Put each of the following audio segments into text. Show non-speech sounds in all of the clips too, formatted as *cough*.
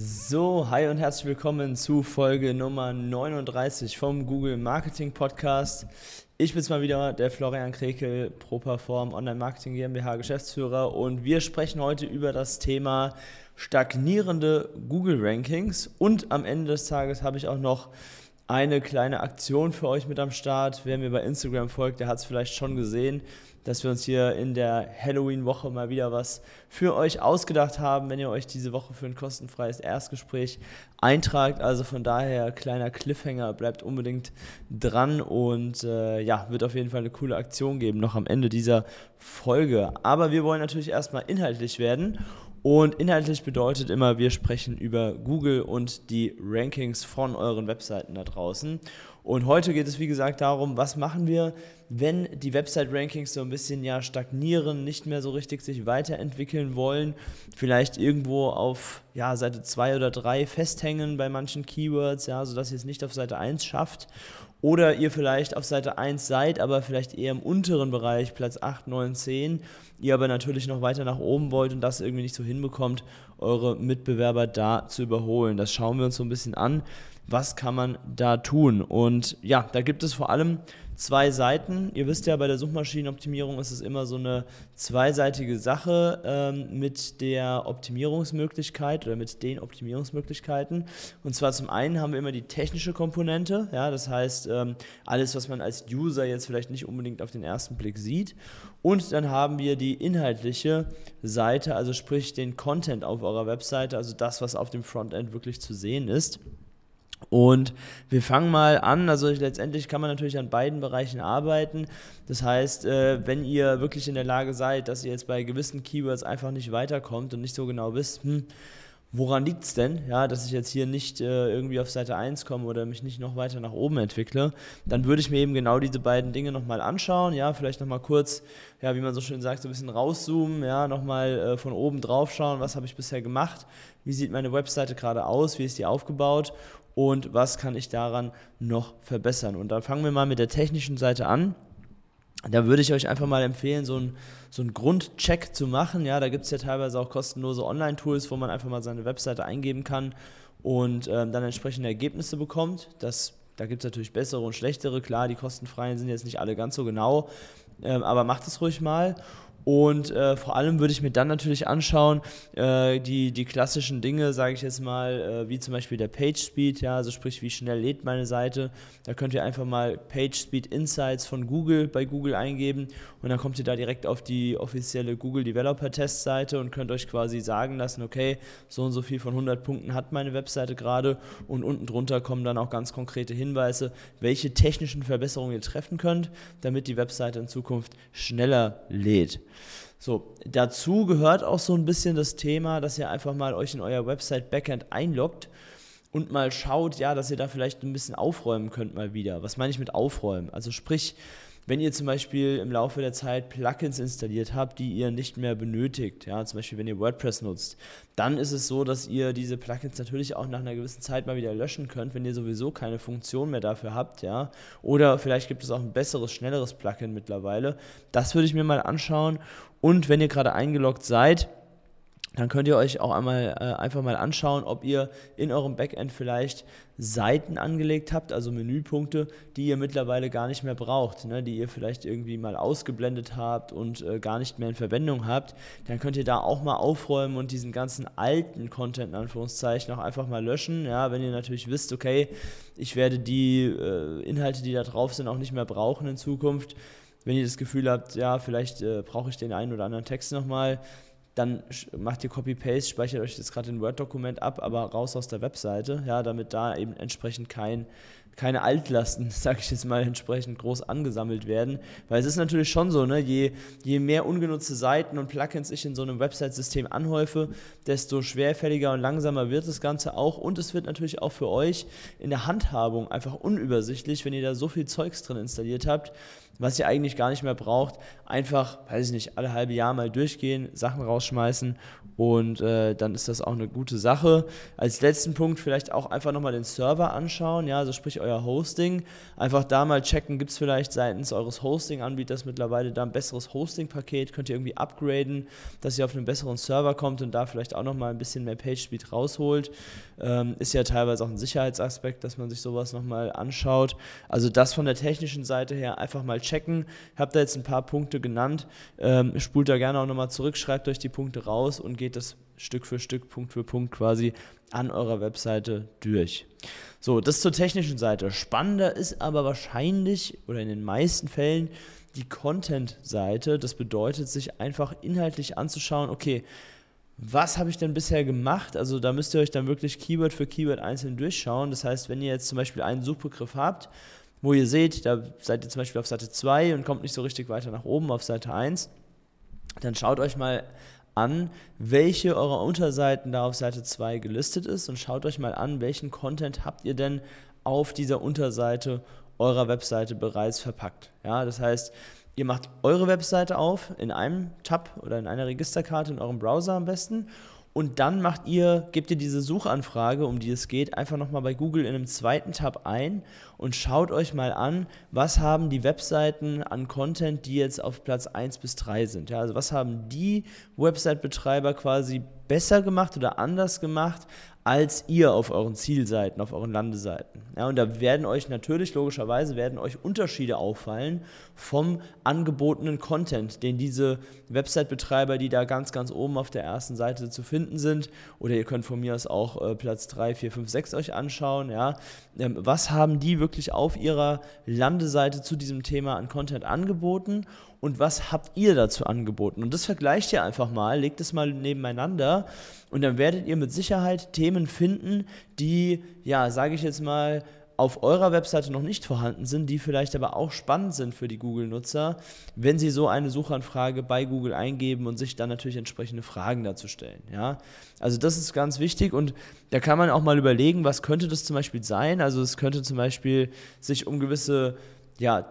So, hi und herzlich willkommen zu Folge Nummer 39 vom Google Marketing Podcast. Ich bin's mal wieder, der Florian Krekel, ProPerform Online Marketing GmbH Geschäftsführer und wir sprechen heute über das Thema stagnierende Google Rankings und am Ende des Tages habe ich auch noch eine kleine Aktion für euch mit am Start. Wer mir bei Instagram folgt, der hat es vielleicht schon gesehen dass wir uns hier in der Halloween-Woche mal wieder was für euch ausgedacht haben, wenn ihr euch diese Woche für ein kostenfreies Erstgespräch eintragt. Also von daher kleiner Cliffhanger, bleibt unbedingt dran und äh, ja, wird auf jeden Fall eine coole Aktion geben noch am Ende dieser Folge. Aber wir wollen natürlich erstmal inhaltlich werden. Und inhaltlich bedeutet immer, wir sprechen über Google und die Rankings von euren Webseiten da draußen. Und heute geht es, wie gesagt, darum, was machen wir, wenn die Website-Rankings so ein bisschen ja stagnieren, nicht mehr so richtig sich weiterentwickeln wollen, vielleicht irgendwo auf ja, Seite 2 oder 3 festhängen bei manchen Keywords, ja, sodass ihr es nicht auf Seite 1 schafft. Oder ihr vielleicht auf Seite 1 seid, aber vielleicht eher im unteren Bereich, Platz 8, 9, 10, ihr aber natürlich noch weiter nach oben wollt und das irgendwie nicht so hinbekommt, eure Mitbewerber da zu überholen. Das schauen wir uns so ein bisschen an was kann man da tun? Und ja, da gibt es vor allem zwei Seiten. Ihr wisst ja, bei der Suchmaschinenoptimierung ist es immer so eine zweiseitige Sache ähm, mit der Optimierungsmöglichkeit oder mit den Optimierungsmöglichkeiten. Und zwar zum einen haben wir immer die technische Komponente, ja, das heißt ähm, alles, was man als User jetzt vielleicht nicht unbedingt auf den ersten Blick sieht. Und dann haben wir die inhaltliche Seite, also sprich den Content auf eurer Webseite, also das, was auf dem Frontend wirklich zu sehen ist. Und wir fangen mal an, also letztendlich kann man natürlich an beiden Bereichen arbeiten. Das heißt, äh, wenn ihr wirklich in der Lage seid, dass ihr jetzt bei gewissen Keywords einfach nicht weiterkommt und nicht so genau wisst, hm, woran liegt es denn, ja, dass ich jetzt hier nicht äh, irgendwie auf Seite 1 komme oder mich nicht noch weiter nach oben entwickle, dann würde ich mir eben genau diese beiden Dinge nochmal anschauen, ja, vielleicht nochmal kurz, ja, wie man so schön sagt, so ein bisschen rauszoomen, ja, nochmal äh, von oben drauf schauen, was habe ich bisher gemacht, wie sieht meine Webseite gerade aus, wie ist die aufgebaut und was kann ich daran noch verbessern. Und dann fangen wir mal mit der technischen Seite an. Da würde ich euch einfach mal empfehlen, so einen so Grundcheck zu machen. Ja, da gibt es ja teilweise auch kostenlose Online-Tools, wo man einfach mal seine Webseite eingeben kann und ähm, dann entsprechende Ergebnisse bekommt. Das, da gibt es natürlich bessere und schlechtere. Klar, die kostenfreien sind jetzt nicht alle ganz so genau, ähm, aber macht es ruhig mal. Und äh, vor allem würde ich mir dann natürlich anschauen, äh, die, die klassischen Dinge, sage ich jetzt mal, äh, wie zum Beispiel der Page Speed, ja, also sprich, wie schnell lädt meine Seite. Da könnt ihr einfach mal Page Speed Insights von Google bei Google eingeben und dann kommt ihr da direkt auf die offizielle Google Developer Test Seite und könnt euch quasi sagen lassen, okay, so und so viel von 100 Punkten hat meine Webseite gerade und unten drunter kommen dann auch ganz konkrete Hinweise, welche technischen Verbesserungen ihr treffen könnt, damit die Webseite in Zukunft schneller lädt. So, dazu gehört auch so ein bisschen das Thema, dass ihr einfach mal euch in euer Website Backend einloggt und mal schaut, ja, dass ihr da vielleicht ein bisschen aufräumen könnt mal wieder. Was meine ich mit aufräumen? Also sprich, wenn ihr zum Beispiel im Laufe der Zeit Plugins installiert habt, die ihr nicht mehr benötigt, ja, zum Beispiel wenn ihr WordPress nutzt, dann ist es so, dass ihr diese Plugins natürlich auch nach einer gewissen Zeit mal wieder löschen könnt, wenn ihr sowieso keine Funktion mehr dafür habt, ja. Oder vielleicht gibt es auch ein besseres, schnelleres Plugin mittlerweile. Das würde ich mir mal anschauen. Und wenn ihr gerade eingeloggt seid, dann könnt ihr euch auch einmal äh, einfach mal anschauen, ob ihr in eurem Backend vielleicht Seiten angelegt habt, also Menüpunkte, die ihr mittlerweile gar nicht mehr braucht, ne, die ihr vielleicht irgendwie mal ausgeblendet habt und äh, gar nicht mehr in Verwendung habt. Dann könnt ihr da auch mal aufräumen und diesen ganzen alten Content in Anführungszeichen auch einfach mal löschen. Ja, wenn ihr natürlich wisst, okay, ich werde die äh, Inhalte, die da drauf sind, auch nicht mehr brauchen in Zukunft. Wenn ihr das Gefühl habt, ja, vielleicht äh, brauche ich den einen oder anderen Text nochmal, dann macht ihr Copy-Paste, speichert euch das gerade in Word-Dokument ab, aber raus aus der Webseite, ja, damit da eben entsprechend kein keine Altlasten, *laughs* sage ich jetzt mal, entsprechend groß angesammelt werden. Weil es ist natürlich schon so, ne, je, je mehr ungenutzte Seiten und Plugins ich in so einem Website-System anhäufe, desto schwerfälliger und langsamer wird das Ganze auch. Und es wird natürlich auch für euch in der Handhabung einfach unübersichtlich, wenn ihr da so viel Zeugs drin installiert habt was ihr eigentlich gar nicht mehr braucht. Einfach, weiß ich nicht, alle halbe Jahr mal durchgehen, Sachen rausschmeißen und äh, dann ist das auch eine gute Sache. Als letzten Punkt vielleicht auch einfach nochmal den Server anschauen, ja, also sprich euer Hosting. Einfach da mal checken, gibt es vielleicht seitens eures Hosting-Anbieters mittlerweile da ein besseres Hosting-Paket, könnt ihr irgendwie upgraden, dass ihr auf einen besseren Server kommt und da vielleicht auch nochmal ein bisschen mehr Page-Speed rausholt. Ähm, ist ja teilweise auch ein Sicherheitsaspekt, dass man sich sowas nochmal anschaut. Also das von der technischen Seite her einfach mal checken. Ich habe da jetzt ein paar Punkte genannt. Ähm, spult da gerne auch nochmal zurück, schreibt euch die Punkte raus und geht das Stück für Stück, Punkt für Punkt quasi an eurer Webseite durch. So, das zur technischen Seite. Spannender ist aber wahrscheinlich oder in den meisten Fällen die Content-Seite. Das bedeutet, sich einfach inhaltlich anzuschauen, okay, was habe ich denn bisher gemacht? Also da müsst ihr euch dann wirklich Keyword für Keyword einzeln durchschauen. Das heißt, wenn ihr jetzt zum Beispiel einen Suchbegriff habt, wo ihr seht, da seid ihr zum Beispiel auf Seite 2 und kommt nicht so richtig weiter nach oben auf Seite 1, dann schaut euch mal an, welche eurer Unterseiten da auf Seite 2 gelistet ist und schaut euch mal an, welchen Content habt ihr denn auf dieser Unterseite eurer Webseite bereits verpackt. Ja, das heißt, Ihr macht eure Webseite auf in einem Tab oder in einer Registerkarte in eurem Browser am besten und dann macht ihr, gebt ihr diese Suchanfrage, um die es geht, einfach nochmal bei Google in einem zweiten Tab ein und schaut euch mal an, was haben die Webseiten an Content, die jetzt auf Platz 1 bis 3 sind. Ja, also was haben die Website-Betreiber quasi besser gemacht oder anders gemacht als ihr auf euren Zielseiten, auf euren Landeseiten. Ja, und da werden euch natürlich, logischerweise, werden euch Unterschiede auffallen vom angebotenen Content, den diese Website-Betreiber, die da ganz, ganz oben auf der ersten Seite zu finden sind, oder ihr könnt von mir aus auch äh, Platz 3, 4, 5, 6 euch anschauen, ja, ähm, was haben die wirklich auf ihrer Landeseite zu diesem Thema an Content angeboten und was habt ihr dazu angeboten? Und das vergleicht ihr einfach mal, legt es mal nebeneinander und dann werdet ihr mit Sicherheit Themen finden, die, ja, sage ich jetzt mal, auf eurer Webseite noch nicht vorhanden sind, die vielleicht aber auch spannend sind für die Google-Nutzer, wenn sie so eine Suchanfrage bei Google eingeben und sich dann natürlich entsprechende Fragen dazu stellen. Ja? Also das ist ganz wichtig und da kann man auch mal überlegen, was könnte das zum Beispiel sein. Also es könnte zum Beispiel sich um gewisse ja,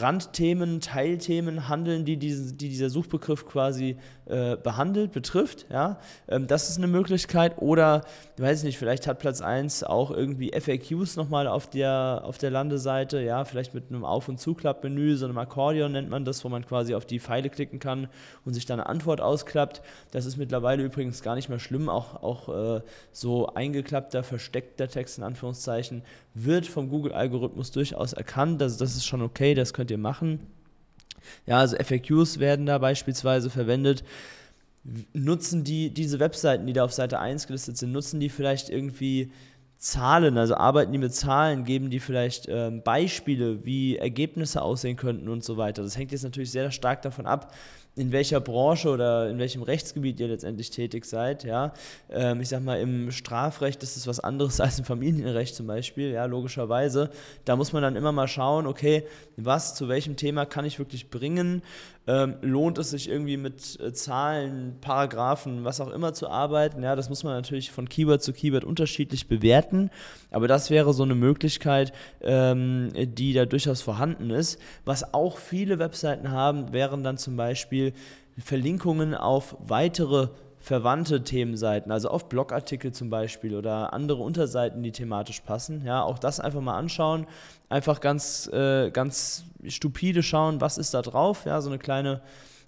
Randthemen, Teilthemen handeln, die, diese, die dieser Suchbegriff quasi äh, behandelt, betrifft. Ja? Ähm, das ist eine Möglichkeit. Oder, ich weiß nicht, vielleicht hat Platz 1 auch irgendwie FAQs nochmal auf der, auf der Landeseite, ja, vielleicht mit einem Auf- und Zuklappmenü, so einem Akkordeon nennt man das, wo man quasi auf die Pfeile klicken kann und sich dann eine Antwort ausklappt. Das ist mittlerweile übrigens gar nicht mehr schlimm, auch, auch äh, so eingeklappter, versteckter Text in Anführungszeichen wird vom Google-Algorithmus durchaus erkannt. Also das ist schon okay, das könnt ihr machen. Ja, also FAQs werden da beispielsweise verwendet. Nutzen die diese Webseiten, die da auf Seite 1 gelistet sind, nutzen die vielleicht irgendwie Zahlen, also arbeiten die mit Zahlen, geben die vielleicht ähm, Beispiele, wie Ergebnisse aussehen könnten und so weiter. Das hängt jetzt natürlich sehr stark davon ab, in welcher Branche oder in welchem Rechtsgebiet ihr letztendlich tätig seid. Ja? Ähm, ich sag mal, im Strafrecht ist es was anderes *laughs* als im Familienrecht zum Beispiel, ja, logischerweise. Da muss man dann immer mal schauen, okay, was zu welchem Thema kann ich wirklich bringen? Ähm, lohnt es sich irgendwie mit äh, Zahlen, Paragraphen, was auch immer zu arbeiten? Ja, das muss man natürlich von Keyword zu Keyword unterschiedlich bewerten, aber das wäre so eine Möglichkeit, ähm, die da durchaus vorhanden ist. Was auch viele Webseiten haben, wären dann zum Beispiel Verlinkungen auf weitere verwandte Themenseiten, also auf Blogartikel zum Beispiel oder andere Unterseiten, die thematisch passen. Ja, auch das einfach mal anschauen, einfach ganz, äh, ganz stupide schauen, was ist da drauf. Ja, so eine kleine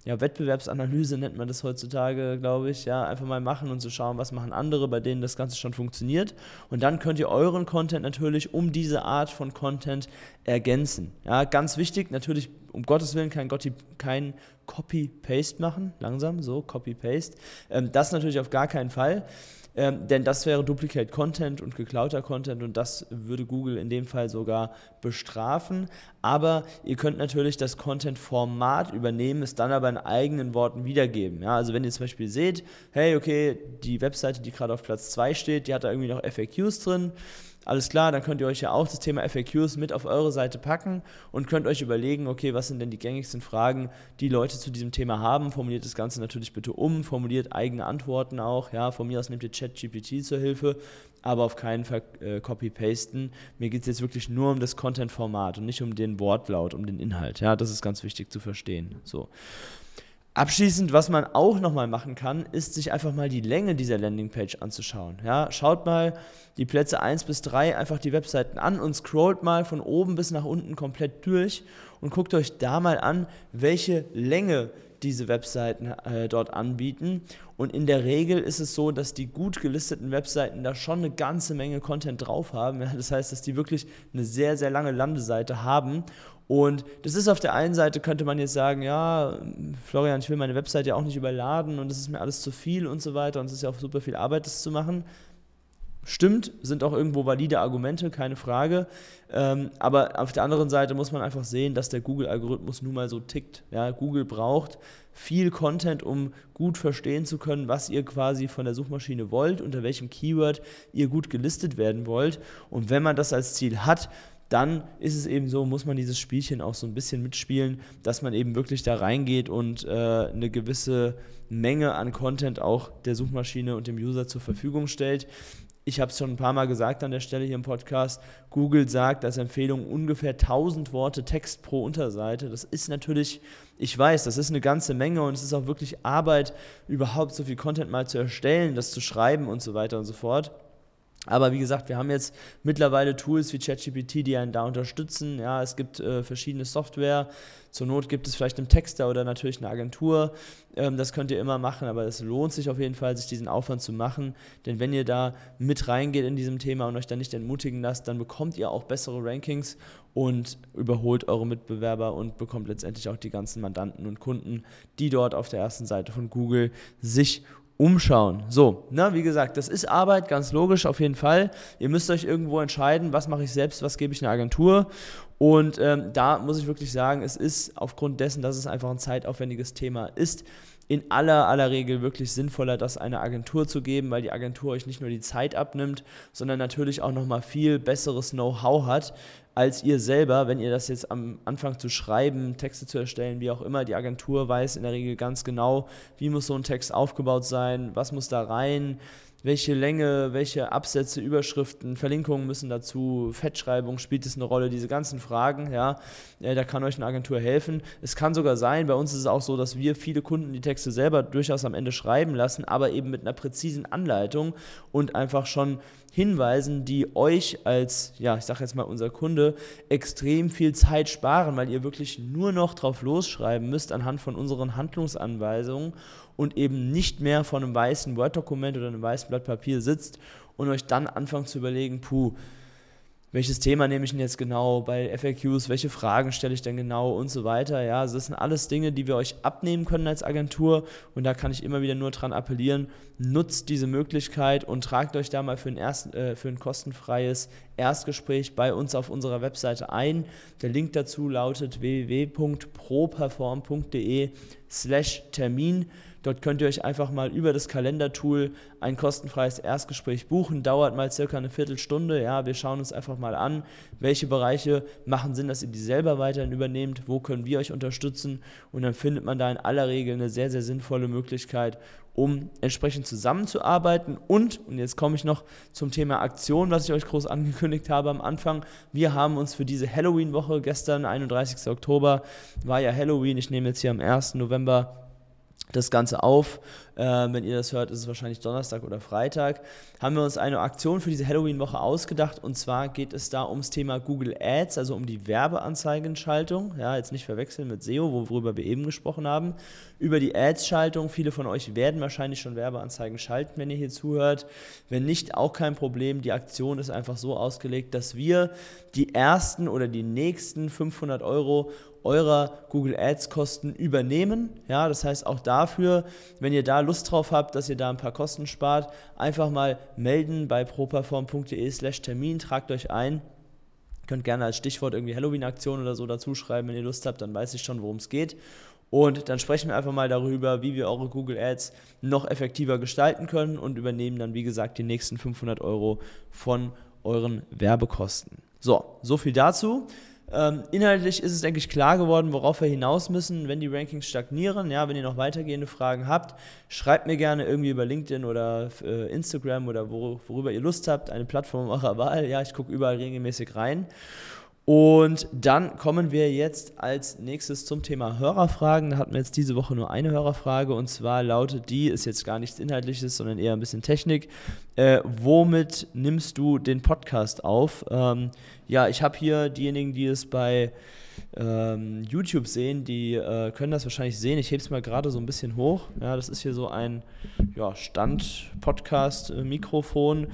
ja, Wettbewerbsanalyse nennt man das heutzutage, glaube ich. Ja, einfach mal machen und zu so schauen, was machen andere, bei denen das Ganze schon funktioniert. Und dann könnt ihr euren Content natürlich um diese Art von Content ergänzen. Ja, ganz wichtig, natürlich um Gottes Willen kein, kein Copy-Paste machen. Langsam, so, Copy-Paste. Ähm, das natürlich auf gar keinen Fall. ähm, denn das wäre Duplicate Content und geklauter Content und das würde Google in dem Fall sogar bestrafen. Aber ihr könnt natürlich das Content-Format übernehmen, es dann aber in eigenen Worten wiedergeben. Ja, also wenn ihr zum Beispiel seht, hey, okay, die Webseite, die gerade auf Platz 2 steht, die hat da irgendwie noch FAQs drin alles klar, dann könnt ihr euch ja auch das Thema FAQs mit auf eure Seite packen und könnt euch überlegen, okay, was sind denn die gängigsten Fragen, die Leute zu diesem Thema haben. Formuliert das Ganze natürlich bitte um, formuliert eigene Antworten auch. Ja, von mir aus nehmt ihr ChatGPT zur Hilfe, aber auf keinen Fall äh, copy-pasten. Mir geht es jetzt wirklich nur um das Content-Format und nicht um den Wortlaut, um den Inhalt. Ja, das ist ganz wichtig zu verstehen. So. Abschließend, was man auch nochmal machen kann, ist sich einfach mal die Länge dieser Landingpage anzuschauen. Ja, schaut mal die Plätze 1 bis 3 einfach die Webseiten an und scrollt mal von oben bis nach unten komplett durch und guckt euch da mal an, welche Länge diese Webseiten äh, dort anbieten. Und in der Regel ist es so, dass die gut gelisteten Webseiten da schon eine ganze Menge Content drauf haben. *laughs* Ja, das heißt, dass die wirklich eine sehr, sehr lange Landeseite haben. Und das ist auf der einen Seite, könnte man jetzt sagen, ja, Florian, ich will meine Webseite ja auch nicht überladen und das ist mir alles zu viel und so weiter und es ist ja auch super viel Arbeit, das zu machen. Stimmt, sind auch irgendwo valide Argumente, keine Frage. Ähm, aber auf der anderen Seite muss man einfach sehen, dass der Google-Algorithmus nun mal so tickt. Ja, Google braucht viel Content, um gut verstehen zu können, was ihr quasi von der Suchmaschine wollt, unter welchem Keyword ihr gut gelistet werden wollt. Und wenn man das als Ziel hat, dann ist es eben so, muss man dieses Spielchen auch so ein bisschen mitspielen, dass man eben wirklich da reingeht und äh, eine gewisse Menge an Content auch der Suchmaschine und dem User zur Verfügung stellt. Ich habe es schon ein paar Mal gesagt an der Stelle hier im Podcast. Google sagt als Empfehlung ungefähr 1000 Worte Text pro Unterseite. Das ist natürlich, ich weiß, das ist eine ganze Menge und es ist auch wirklich Arbeit, überhaupt so viel Content mal zu erstellen, das zu schreiben und so weiter und so fort. Aber wie gesagt, wir haben jetzt mittlerweile Tools wie ChatGPT, die einen da unterstützen. Ja, es gibt äh, verschiedene Software. Zur Not gibt es vielleicht einen Texter oder natürlich eine Agentur. Ähm, das könnt ihr immer machen, aber es lohnt sich auf jeden Fall, sich diesen Aufwand zu machen. Denn wenn ihr da mit reingeht in diesem Thema und euch dann nicht entmutigen lasst, dann bekommt ihr auch bessere Rankings und überholt eure Mitbewerber und bekommt letztendlich auch die ganzen Mandanten und Kunden, die dort auf der ersten Seite von Google sich umschauen. So, na, wie gesagt, das ist Arbeit, ganz logisch auf jeden Fall. Ihr müsst euch irgendwo entscheiden, was mache ich selbst, was gebe ich einer Agentur. Und ähm, da muss ich wirklich sagen, es ist aufgrund dessen, dass es einfach ein zeitaufwendiges Thema ist, in aller, aller Regel wirklich sinnvoller, das einer Agentur zu geben, weil die Agentur euch nicht nur die Zeit abnimmt, sondern natürlich auch nochmal viel besseres Know-how hat, als ihr selber, wenn ihr das jetzt am Anfang zu schreiben, Texte zu erstellen, wie auch immer. Die Agentur weiß in der Regel ganz genau, wie muss so ein Text aufgebaut sein, was muss da rein, welche Länge, welche Absätze, Überschriften, Verlinkungen müssen dazu, Fettschreibung spielt es eine Rolle, diese ganzen Fragen, ja, da kann euch eine Agentur helfen. Es kann sogar sein, bei uns ist es auch so, dass wir viele Kunden die Texte selber durchaus am Ende schreiben lassen, aber eben mit einer präzisen Anleitung und einfach schon Hinweisen, die euch als, ja, ich sage jetzt mal unser Kunde, extrem viel Zeit sparen, weil ihr wirklich nur noch drauf losschreiben müsst anhand von unseren Handlungsanweisungen und eben nicht mehr vor einem weißen Word-Dokument oder einem weißen Blatt Papier sitzt und euch dann anfangt zu überlegen, puh, welches Thema nehme ich denn jetzt genau bei FAQs, welche Fragen stelle ich denn genau und so weiter. Ja, also das sind alles Dinge, die wir euch abnehmen können als Agentur und da kann ich immer wieder nur dran appellieren, nutzt diese Möglichkeit und tragt euch da mal für ein, erst, äh, für ein kostenfreies Erstgespräch bei uns auf unserer Webseite ein. Der Link dazu lautet www.properform.de slash Termin. Dort könnt ihr euch einfach mal über das Kalendertool ein kostenfreies Erstgespräch buchen. Dauert mal circa eine Viertelstunde. Ja, wir schauen uns einfach mal an, welche Bereiche machen Sinn, dass ihr die selber weiterhin übernehmt, wo können wir euch unterstützen und dann findet man da in aller Regel eine sehr, sehr sinnvolle Möglichkeit, um entsprechend zusammenzuarbeiten. Und, und jetzt komme ich noch zum Thema Aktion, was ich euch groß *laughs* angekündigt habe am Anfang. Wir haben uns für diese Halloween-Woche, gestern, 31. Oktober, war ja Halloween, ich nehme jetzt hier am 1. November das Ganze auf. Äh, wenn ihr das hört, ist es wahrscheinlich Donnerstag oder Freitag. Haben wir uns eine Aktion für diese Halloween-Woche ausgedacht und zwar geht es da ums Thema Google Ads, also um die Werbeanzeigenschaltung. Ja, jetzt nicht verwechseln mit SEO, worüber wir eben gesprochen haben. Über die Ads-Schaltung. Viele von euch werden wahrscheinlich schon Werbeanzeigen schalten, wenn ihr hier zuhört. Wenn nicht, auch kein Problem. Die Aktion ist einfach so ausgelegt, dass wir die ersten oder die nächsten 500 Euro eurer Google Ads Kosten übernehmen. Ja, das heißt auch dafür, wenn ihr da Lust drauf habt, dass ihr da ein paar Kosten spart, einfach mal melden bei properform.de/slash Termin, tragt euch ein. Könnt gerne als Stichwort irgendwie Halloween-Aktion oder so dazu schreiben, wenn ihr Lust habt, dann weiß ich schon, worum es geht. Und dann sprechen wir einfach mal darüber, wie wir eure Google Ads noch effektiver gestalten können und übernehmen dann, wie gesagt, die nächsten 500 Euro von euren Werbekosten. So, so viel dazu. Ähm, inhaltlich ist es, denke ich, klar geworden, worauf wir hinaus müssen, wenn die Rankings stagnieren. Ja, wenn ihr noch weitergehende Fragen habt, schreibt mir gerne irgendwie über LinkedIn oder äh, Instagram oder wor worüber ihr Lust habt, eine Plattform *laughs* eurer Wahl. Ja, ich gucke überall regelmäßig rein. Und dann kommen wir jetzt als nächstes zum Thema Hörerfragen. Da hatten wir jetzt diese Woche nur eine Hörerfrage und zwar lautet die, ist jetzt gar nichts Inhaltliches, sondern eher ein bisschen Technik. Äh, womit nimmst du den Podcast auf? Ähm, ja, ich habe hier diejenigen, die es bei ähm, YouTube sehen, die äh, können das wahrscheinlich sehen. Ich hebe es mal gerade so ein bisschen hoch. Ja, das ist hier so ein ja, Stand-Podcast-Mikrofon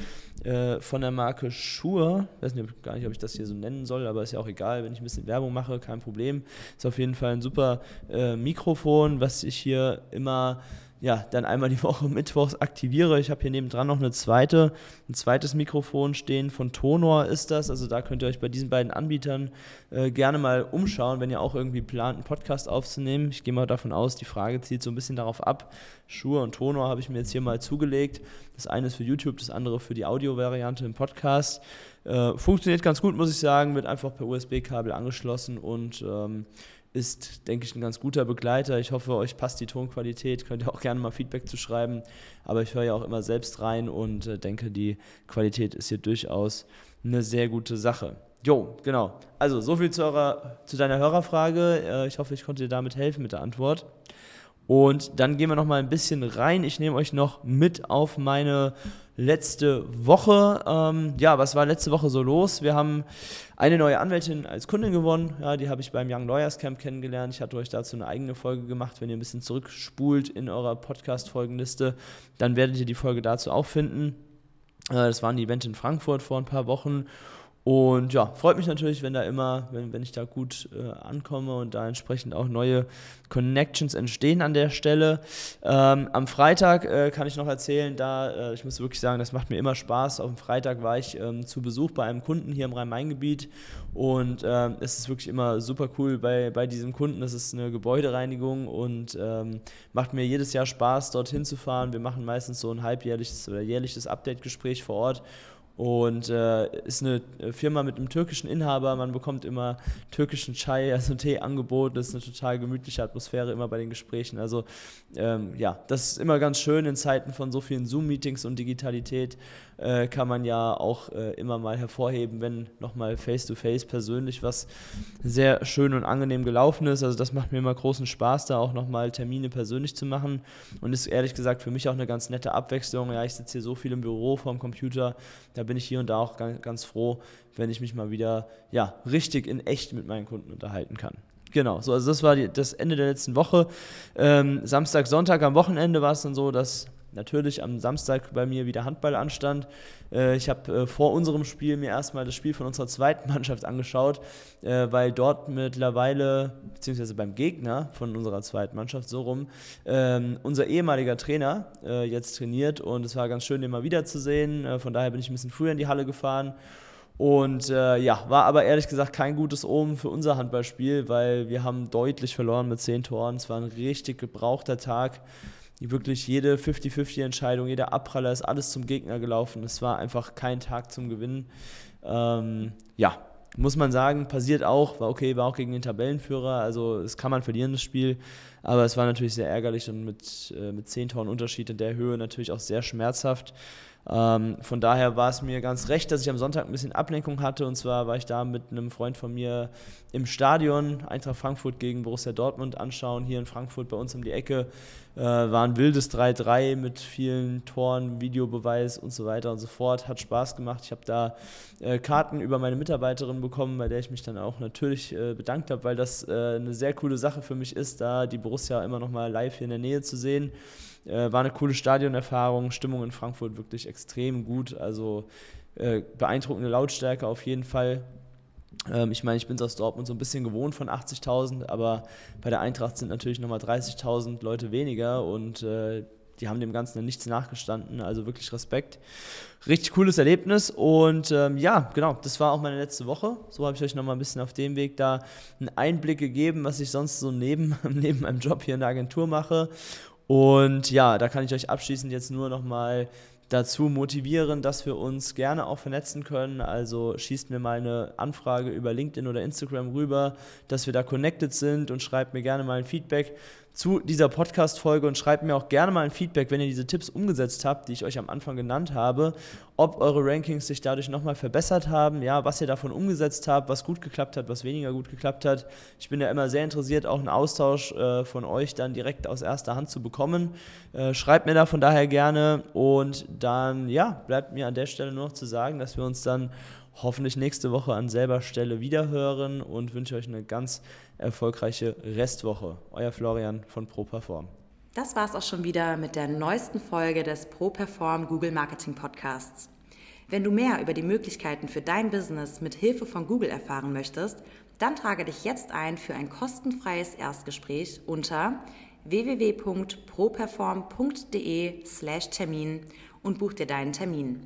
äh, von der Marke Shure. Ich weiß nicht, gar nicht, ob ich das hier so nennen soll, aber ist ja auch egal, wenn ich ein bisschen Werbung mache, kein Problem. Ist auf jeden Fall ein super äh, Mikrofon, was ich hier immer ja, dann einmal die *laughs* Woche mittwochs aktiviere. Ich habe hier nebendran noch eine zweite, ein zweites Mikrofon stehen. Von Tonor ist das. Also da könnt ihr euch bei diesen beiden Anbietern äh, gerne mal umschauen, wenn ihr auch irgendwie plant, einen Podcast aufzunehmen. Ich gehe mal davon aus, die Frage zielt so ein bisschen darauf ab. Schuhe und Tonor habe ich mir jetzt hier mal zugelegt. Das eine ist für YouTube, das andere für die Audio-Variante im Podcast. Äh, funktioniert ganz gut, muss ich sagen, wird einfach per USB-Kabel angeschlossen und ähm, ist, denke ich, ein ganz guter Begleiter. Ich hoffe, euch passt die Tonqualität. Könnt ihr auch gerne mal Feedback zu schreiben. Aber ich höre ja auch immer selbst rein und äh, denke, die Qualität ist hier durchaus eine sehr gute Sache. Jo, genau. Also, so viel zu, eurer, zu deiner Hörerfrage. Äh, ich hoffe, ich konnte dir damit helfen mit der Antwort. Und dann gehen wir noch mal ein bisschen rein. Ich nehme euch noch mit auf meine letzte Woche. Ähm, ja, was war letzte Woche so los? Wir haben eine neue Anwältin als Kundin gewonnen. Ja, die habe ich beim Young Lawyers Camp kennengelernt. Ich hatte euch dazu eine eigene Folge gemacht. Wenn ihr ein bisschen zurückspult in eurer Podcast-Folgenliste, dann werdet ihr die Folge dazu auch finden. Äh, das war ein Event in Frankfurt vor ein paar Wochen. Und ja, freut mich natürlich, wenn da immer, wenn, wenn ich da gut äh, ankomme und da entsprechend auch neue Connections entstehen an der Stelle. Ähm, am Freitag äh, kann ich noch erzählen, da, äh, ich muss wirklich sagen, das macht mir immer Spaß. Auf dem Freitag war ich ähm, zu Besuch bei einem Kunden hier im Rhein-Main-Gebiet und ähm, es ist wirklich immer super cool bei, bei diesem Kunden. Das ist eine Gebäudereinigung und ähm, macht mir jedes Jahr Spaß, dorthin zu fahren. Wir machen meistens so ein halbjährliches oder jährliches Update-Gespräch vor Ort und äh, ist eine Firma mit einem türkischen Inhaber. Man bekommt immer türkischen Chai, also *laughs* Tee angeboten. Das ist eine total gemütliche Atmosphäre immer bei den Gesprächen. Also ähm, ja, das ist immer ganz schön in Zeiten von so vielen Zoom-Meetings und Digitalität äh, kann man ja auch äh, immer mal hervorheben, wenn nochmal face-to-face persönlich was sehr schön und angenehm gelaufen ist. Also das macht mir immer großen Spaß, da auch nochmal Termine persönlich zu machen und ist ehrlich gesagt für mich auch eine ganz nette Abwechslung. Ja, ich sitze hier so viel im Büro vorm Computer, da bin ich hier und da auch ganz, ganz froh, wenn ich mich mal wieder ja, richtig in echt mit meinen Kunden unterhalten kann. Genau, so, also das war die, das Ende der letzten Woche. Ähm, Samstag, Sonntag am Wochenende war es dann so, dass natürlich am Samstag bei mir wieder Handball anstand. Äh, ich habe äh, vor unserem Spiel mir erstmal das Spiel von unserer zweiten *laughs* Mannschaft angeschaut, äh, weil dort mittlerweile, beziehungsweise beim Gegner von unserer zweiten Mannschaft so rum, ähm, unser ehemaliger Trainer jetzt trainiert und es war ganz schön, den mal wiederzusehen. Von daher bin ich ein bisschen früher in die Halle gefahren. Und äh, ja, war aber ehrlich gesagt kein gutes Omen für unser Handballspiel, weil wir haben deutlich verloren mit zehn Toren. Es war ein richtig gebrauchter Tag wirklich jede 50-50-Entscheidung, jeder Abpraller ist alles zum Gegner gelaufen. Es war einfach kein Tag zum Gewinnen. Ähm, ja, muss man sagen, passiert auch, war okay, war auch gegen den Tabellenführer, also es kann man verlieren, das Spiel, aber es war natürlich sehr ärgerlich und mit, äh, mit 10 Toren Unterschied in der Höhe natürlich auch sehr schmerzhaft. Ähm, von daher war es mir ganz recht, dass ich am Sonntag ein bisschen Ablenkung hatte. Und zwar war ich da mit einem Freund von mir im Stadion, Eintracht Frankfurt gegen Borussia Dortmund anschauen, hier in Frankfurt bei uns um die Ecke. Äh, war ein wildes 3-3 mit vielen Toren, Videobeweis und so weiter und so fort. Hat Spaß gemacht. Ich habe da äh, Karten über meine Mitarbeiterin bekommen, bei der ich mich dann auch natürlich äh, bedankt habe, weil das äh, eine sehr coole Sache für mich ist, da die Borussia immer noch mal live hier in der Nähe zu sehen. Äh, war eine coole Stadionerfahrung, Stimmung in Frankfurt wirklich extrem gut, also äh, beeindruckende Lautstärke auf jeden Fall. Ähm, ich meine, ich bin es aus Dortmund so ein bisschen gewohnt von 80.000, aber bei der Eintracht sind natürlich nochmal 30.000 Leute weniger und äh, die haben dem Ganzen nichts nachgestanden. Also wirklich Respekt. Richtig cooles Erlebnis. Und ähm, ja, genau, das war auch meine letzte Woche. So habe ich euch nochmal ein bisschen auf dem Weg da einen Einblick gegeben, was ich sonst so neben, *laughs* neben meinem Job hier in der Agentur mache. Und ja, da kann ich euch abschließend jetzt nur nochmal dazu motivieren, dass wir uns gerne auch vernetzen können. Also schießt mir mal eine Anfrage über LinkedIn oder Instagram rüber, dass wir da connected sind und schreibt mir gerne mal ein Feedback zu dieser Podcast-Folge und schreibt mir auch gerne mal ein Feedback, wenn ihr diese Tipps umgesetzt habt, die ich euch am Anfang genannt habe, ob eure Rankings sich dadurch nochmal verbessert haben, ja, was ihr davon umgesetzt habt, was gut geklappt hat, was weniger gut geklappt hat. Ich bin ja immer sehr interessiert, auch einen Austausch äh, von euch dann direkt aus erster Hand zu bekommen. Äh, schreibt mir da von daher gerne und dann, ja, bleibt mir an der Stelle nur noch zu sagen, dass wir uns dann hoffentlich nächste Woche an selber Stelle wiederhören und wünsche euch eine ganz erfolgreiche Restwoche. Euer Florian von ProPerform. Das war es auch schon wieder mit der neuesten Folge des ProPerform Google Marketing Podcasts. Wenn du mehr über die Möglichkeiten für dein Business mit Hilfe von Google erfahren möchtest, dann trage dich jetzt ein für ein kostenfreies Erstgespräch unter www.properform.de/termin und buch dir deinen Termin.